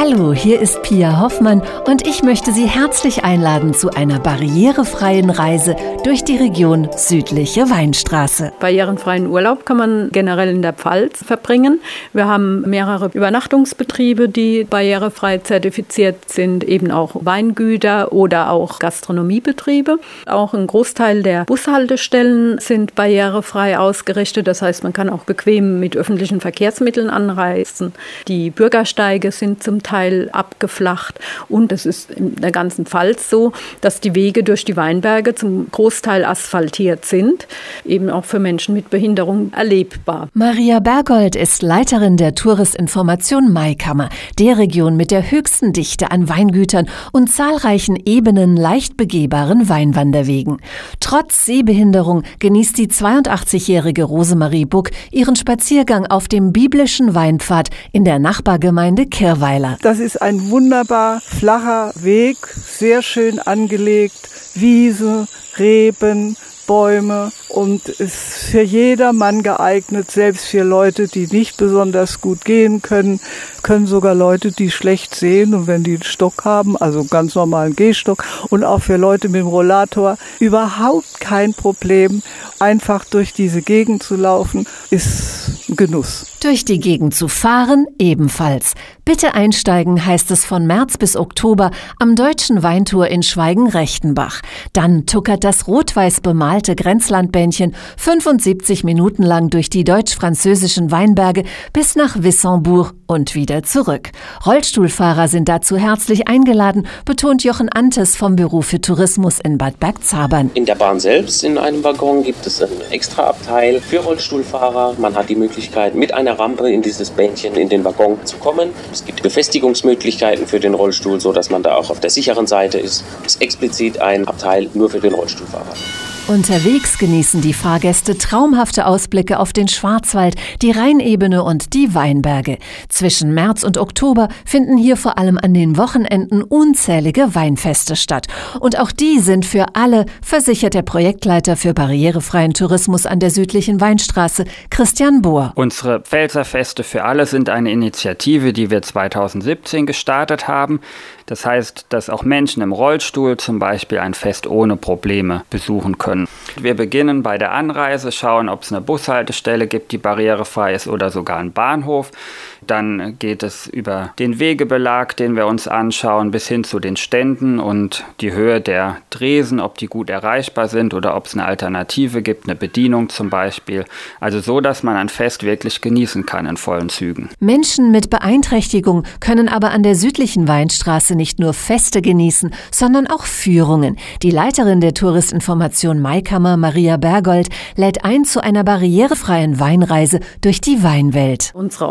Hallo, hier ist Pia Hoffmann und ich möchte Sie herzlich einladen zu einer barrierefreien Reise durch die Region Südliche Weinstraße. Barrierenfreien Urlaub kann man generell in der Pfalz verbringen. Wir haben mehrere Übernachtungsbetriebe, die barrierefrei zertifiziert sind, eben auch Weingüter oder auch Gastronomiebetriebe. Auch ein Großteil der Bushaltestellen sind barrierefrei ausgerichtet. Das heißt, man kann auch bequem mit öffentlichen Verkehrsmitteln anreisen. Die Bürgersteige sind zum Teil abgeflacht. Und es ist in der ganzen Pfalz so, dass die Wege durch die Weinberge zum Großteil asphaltiert sind, eben auch für Menschen mit Behinderung erlebbar. Maria Bergold ist Leiterin der Touristinformation Maikammer, der Region mit der höchsten Dichte an Weingütern und zahlreichen ebenen, leicht begehbaren Weinwanderwegen. Trotz Sehbehinderung genießt die 82-jährige Rosemarie Buck ihren Spaziergang auf dem biblischen Weinpfad in der Nachbargemeinde Kirweiler. Das ist ein wunderbar flacher Weg, sehr schön angelegt, Wiese, Reben, Bäume und ist für jedermann geeignet, selbst für Leute, die nicht besonders gut gehen können, können sogar Leute, die schlecht sehen und wenn die einen Stock haben, also ganz normalen Gehstock und auch für Leute mit dem Rollator überhaupt kein Problem, einfach durch diese Gegend zu laufen, ist Genuss. Durch die Gegend zu fahren ebenfalls. Bitte einsteigen heißt es von März bis Oktober am Deutschen Weintour in Schweigen-Rechtenbach. Dann tuckert das rot-weiß bemalte Grenzlandbändchen 75 Minuten lang durch die deutsch-französischen Weinberge bis nach Wissembourg und wieder zurück. Rollstuhlfahrer sind dazu herzlich eingeladen, betont Jochen Antes vom Büro für Tourismus in Bad Bergzabern. In der Bahn selbst, in einem Waggon, gibt es ein extra Abteil für Rollstuhlfahrer. Man hat die Möglichkeit, mit einer Rampe in dieses Bändchen in den Waggon zu kommen. Es gibt Befestigungsmöglichkeiten für den Rollstuhl, sodass man da auch auf der sicheren Seite ist. Es ist explizit ein Abteil nur für den Rollstuhlfahrer. Unterwegs genießen die Fahrgäste traumhafte Ausblicke auf den Schwarzwald, die Rheinebene und die Weinberge. Zwischen März und Oktober finden hier vor allem an den Wochenenden unzählige Weinfeste statt. Und auch die sind für alle, versichert der Projektleiter für barrierefreien Tourismus an der südlichen Weinstraße, Christian Bohr. Unsere Pfälzerfeste für alle sind eine Initiative, die wir 2017 gestartet haben. Das heißt, dass auch Menschen im Rollstuhl zum Beispiel ein Fest ohne Probleme besuchen können. Wir beginnen bei der Anreise, schauen, ob es eine Bushaltestelle gibt, die barrierefrei ist oder sogar einen Bahnhof. Dann geht es über den Wegebelag, den wir uns anschauen, bis hin zu den Ständen und die Höhe der Dresen, ob die gut erreichbar sind oder ob es eine Alternative gibt, eine Bedienung zum Beispiel. Also so, dass man ein Fest wirklich genießen kann in vollen Zügen. Menschen mit Beeinträchtigung können aber an der südlichen Weinstraße nicht nur Feste genießen, sondern auch Führungen. Die Leiterin der Touristinformation Maikammer, Maria Bergold, lädt ein zu einer barrierefreien Weinreise durch die Weinwelt. Unsere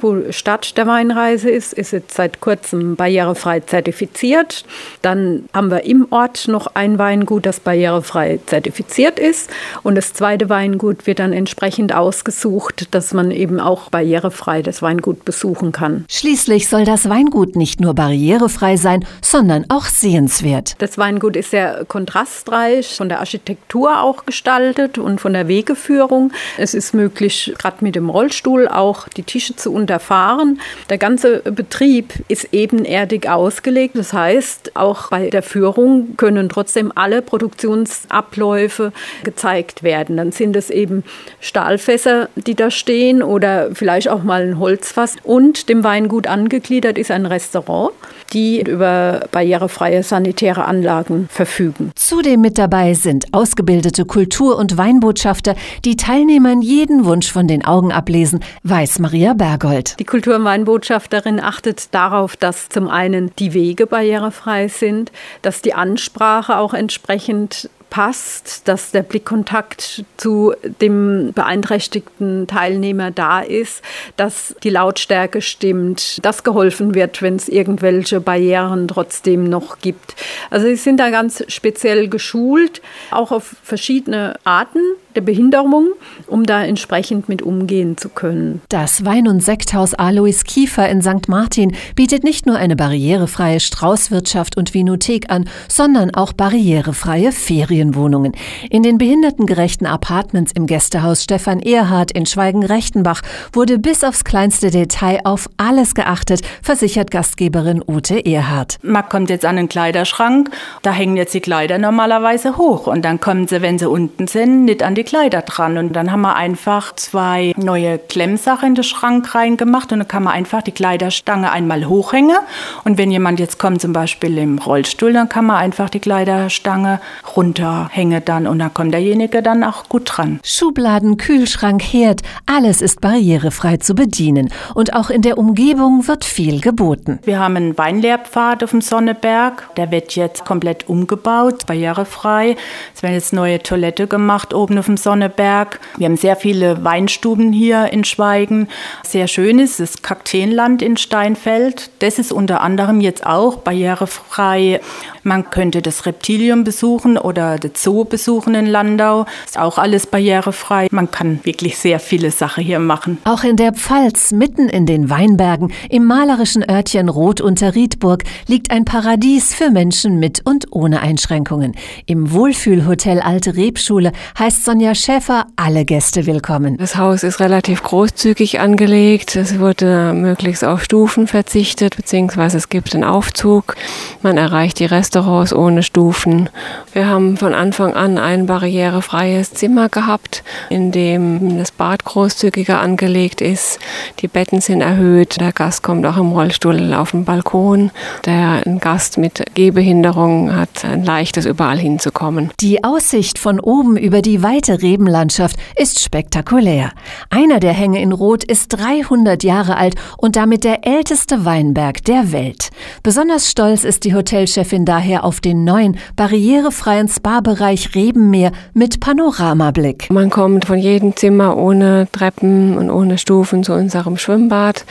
Wo Stadt der Weinreise ist, ist jetzt seit kurzem barrierefrei zertifiziert. Dann haben wir im Ort noch ein Weingut, das barrierefrei zertifiziert ist. Und das zweite Weingut wird dann entsprechend ausgesucht, dass man eben auch barrierefrei das Weingut besuchen kann. Schließlich soll das Weingut nicht nur barrierefrei sein, sondern auch sehenswert. Das Weingut ist sehr kontrastreich, von der Architektur auch gestaltet und von der Wegeführung. Es ist möglich, gerade mit dem Rollstuhl auch die Tische zu unterfahren. Der ganze Betrieb ist ebenerdig ausgelegt. Das heißt, auch bei der Führung können trotzdem alle Produktionsabläufe gezeigt werden. Dann sind es eben Stahlfässer, die da stehen oder vielleicht auch mal ein Holzfass. Und dem Weingut angegliedert ist ein Restaurant, die über barrierefreie sanitäre Anlagen verfügen. Zudem mit dabei sind ausgebildete Kultur- und Weinbotschafter, die Teilnehmern jeden Wunsch von den Augen ablesen, weiß Maria Bergold. Die Kultur- und Weinbotschafterin achtet darauf, dass zum einen die Wege barrierefrei sind, dass die Ansprache auch entsprechend passt, dass der Blickkontakt zu dem beeinträchtigten Teilnehmer da ist, dass die Lautstärke stimmt, dass geholfen wird, wenn es irgendwelche Barrieren trotzdem noch gibt. Also sie sind da ganz speziell geschult, auch auf verschiedene Arten der Behinderung, um da entsprechend mit umgehen zu können. Das Wein- und Sekthaus Alois Kiefer in St. Martin bietet nicht nur eine barrierefreie Straußwirtschaft und Vinothek an, sondern auch barrierefreie Ferienwohnungen. In den behindertengerechten Apartments im Gästehaus Stefan Erhard in Schweigen-Rechtenbach wurde bis aufs kleinste Detail auf alles geachtet, versichert Gastgeberin Ute Erhard. Man kommt jetzt an den Kleiderschrank, da hängen jetzt die Kleider normalerweise hoch und dann kommen sie, wenn sie unten sind, nicht an die Kleider dran. Und dann haben wir einfach zwei neue Klemmsachen in den Schrank reingemacht und dann kann man einfach die Kleiderstange einmal hochhängen. Und wenn jemand jetzt kommt, zum Beispiel im Rollstuhl, dann kann man einfach die Kleiderstange runterhängen dann und dann kommt derjenige dann auch gut dran. Schubladen, Kühlschrank, Herd, alles ist barrierefrei zu bedienen. Und auch in der Umgebung wird viel geboten. Wir haben einen Weinlehrpfad auf dem Sonneberg. Der wird jetzt komplett umgebaut, barrierefrei. Es werden jetzt neue Toilette gemacht oben auf dem Sonneberg. Wir haben sehr viele Weinstuben hier in Schweigen. Sehr schön ist das Kakteenland in Steinfeld. Das ist unter anderem jetzt auch barrierefrei. Man könnte das Reptilium besuchen oder den Zoo besuchen in Landau. Ist auch alles barrierefrei. Man kann wirklich sehr viele Sachen hier machen. Auch in der Pfalz, mitten in den Weinbergen, im malerischen Örtchen Roth unter Riedburg, liegt ein Paradies für Menschen mit und ohne Einschränkungen. Im Wohlfühlhotel Alte Rebschule heißt Sonja Schäfer alle Gäste willkommen. Das Haus ist relativ großzügig angelegt. Es wurde möglichst auf Stufen verzichtet, beziehungsweise es gibt einen Aufzug. Man erreicht die Restaurants ohne Stufen. Wir haben von Anfang an ein barrierefreies Zimmer gehabt, in dem das Bad großzügiger angelegt ist. Die Betten sind erhöht. Der Gast kommt auch im Rollstuhl auf den Balkon. Der Gast mit Gehbehinderung hat ein leichtes, überall hinzukommen. Die Aussicht von oben über die weite Rebenlandschaft ist spektakulär. Einer der Hänge in Rot ist 300 Jahre alt und damit der älteste Weinberg der Welt. Besonders stolz ist die Hotelchefin daher auf den neuen, barrierefreien Spa-Bereich Rebenmeer mit Panoramablick. Man kommt von jedem Zimmer ohne Treppen und ohne Stufen zu unserem Schwimmbad.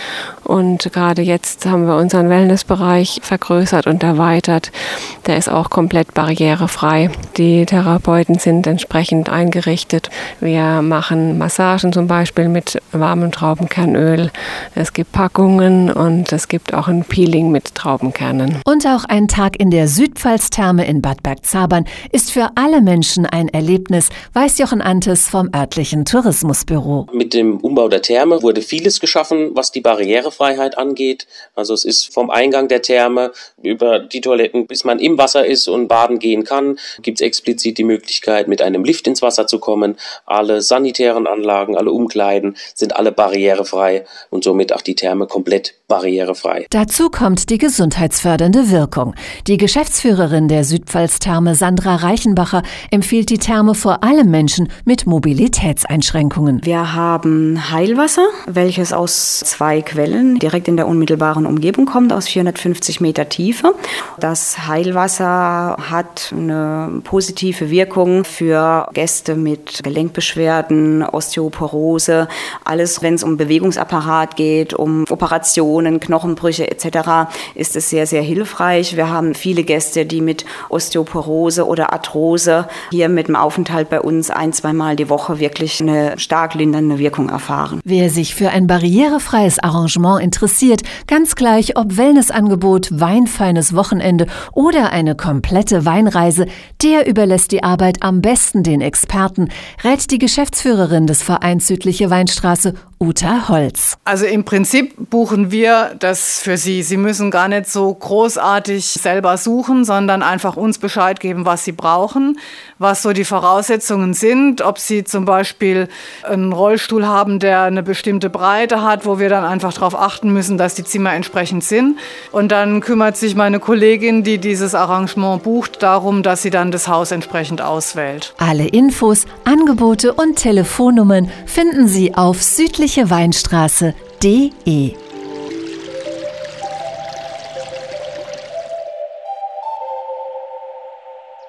Und gerade jetzt haben wir unseren Wellnessbereich vergrößert und erweitert. Der ist auch komplett barrierefrei. Die Therapeuten sind entsprechend eingerichtet. Wir machen Massagen zum Beispiel mit warmem Traubenkernöl. Es gibt Packungen und es gibt auch ein Peeling mit Traubenkernen. Und auch ein Tag in der Südpfalz-Therme in Bad Bergzabern ist für alle Menschen ein Erlebnis, weiß Jochen Antes vom örtlichen Tourismusbüro. Mit dem Umbau der Therme wurde vieles geschaffen, was die Barrierefreiheit angeht. Also es ist vom Eingang der Therme über die Toiletten, bis man im Wasser ist und baden gehen kann, gibt es explizit die Möglichkeit, mit einem Lift ins Wasser zu kommen. Alle sanitären Anlagen, alle Umkleiden sind alle barrierefrei und somit auch die Therme komplett barrierefrei. Dazu kommt die gesundheitsfördernde Wirkung. Die Geschäftsführerin der Südpfalz-Therme, Sandra Reichenbacher, empfiehlt die Therme vor allem Menschen mit Mobilitätseinschränkungen. Wir haben Heilwasser, welches aus zwei Quellen direkt in der unmittelbaren Umgebung kommt, aus 450 Meter Tiefe. Das Heilwasser hat eine positive Wirkung für Gäste mit Gelenkbeschwerden, Osteoporose, alles, wenn es um Bewegungsapparat geht, um Operationen, Knochenbrüche etc., ist es sehr, sehr hilfreich. Wir haben viele Gäste, die mit Osteoporose oder Arthrose hier mit dem Aufenthalt bei uns ein, zweimal die Woche wirklich eine stark lindernde Wirkung erfahren. Wer sich für ein barrierefreies Arrangement interessiert, ganz gleich ob Wellnessangebot, weinfeines Wochenende oder eine komplette Weinreise, der überlässt die Arbeit am besten den Experten, rät die Geschäftsführerin des Vereins Südliche Weinstraße, Uta Holz. Also im Prinzip buchen wir das für Sie. Sie müssen gar nicht so großartig selber suchen, sondern einfach uns Bescheid geben, was Sie brauchen, was so die Voraussetzungen sind, ob Sie zum Beispiel einen Rollstuhl haben, der eine bestimmte Breite hat, wo wir dann einfach darauf achten müssen, dass die Zimmer entsprechend sind. Und dann kümmert sich meine Kollegin, die dieses Arrangement bucht, darum, dass sie dann das Haus entsprechend auswählt. Alle Angebote und Telefonnummern finden Sie auf südlicheweinstraße.de.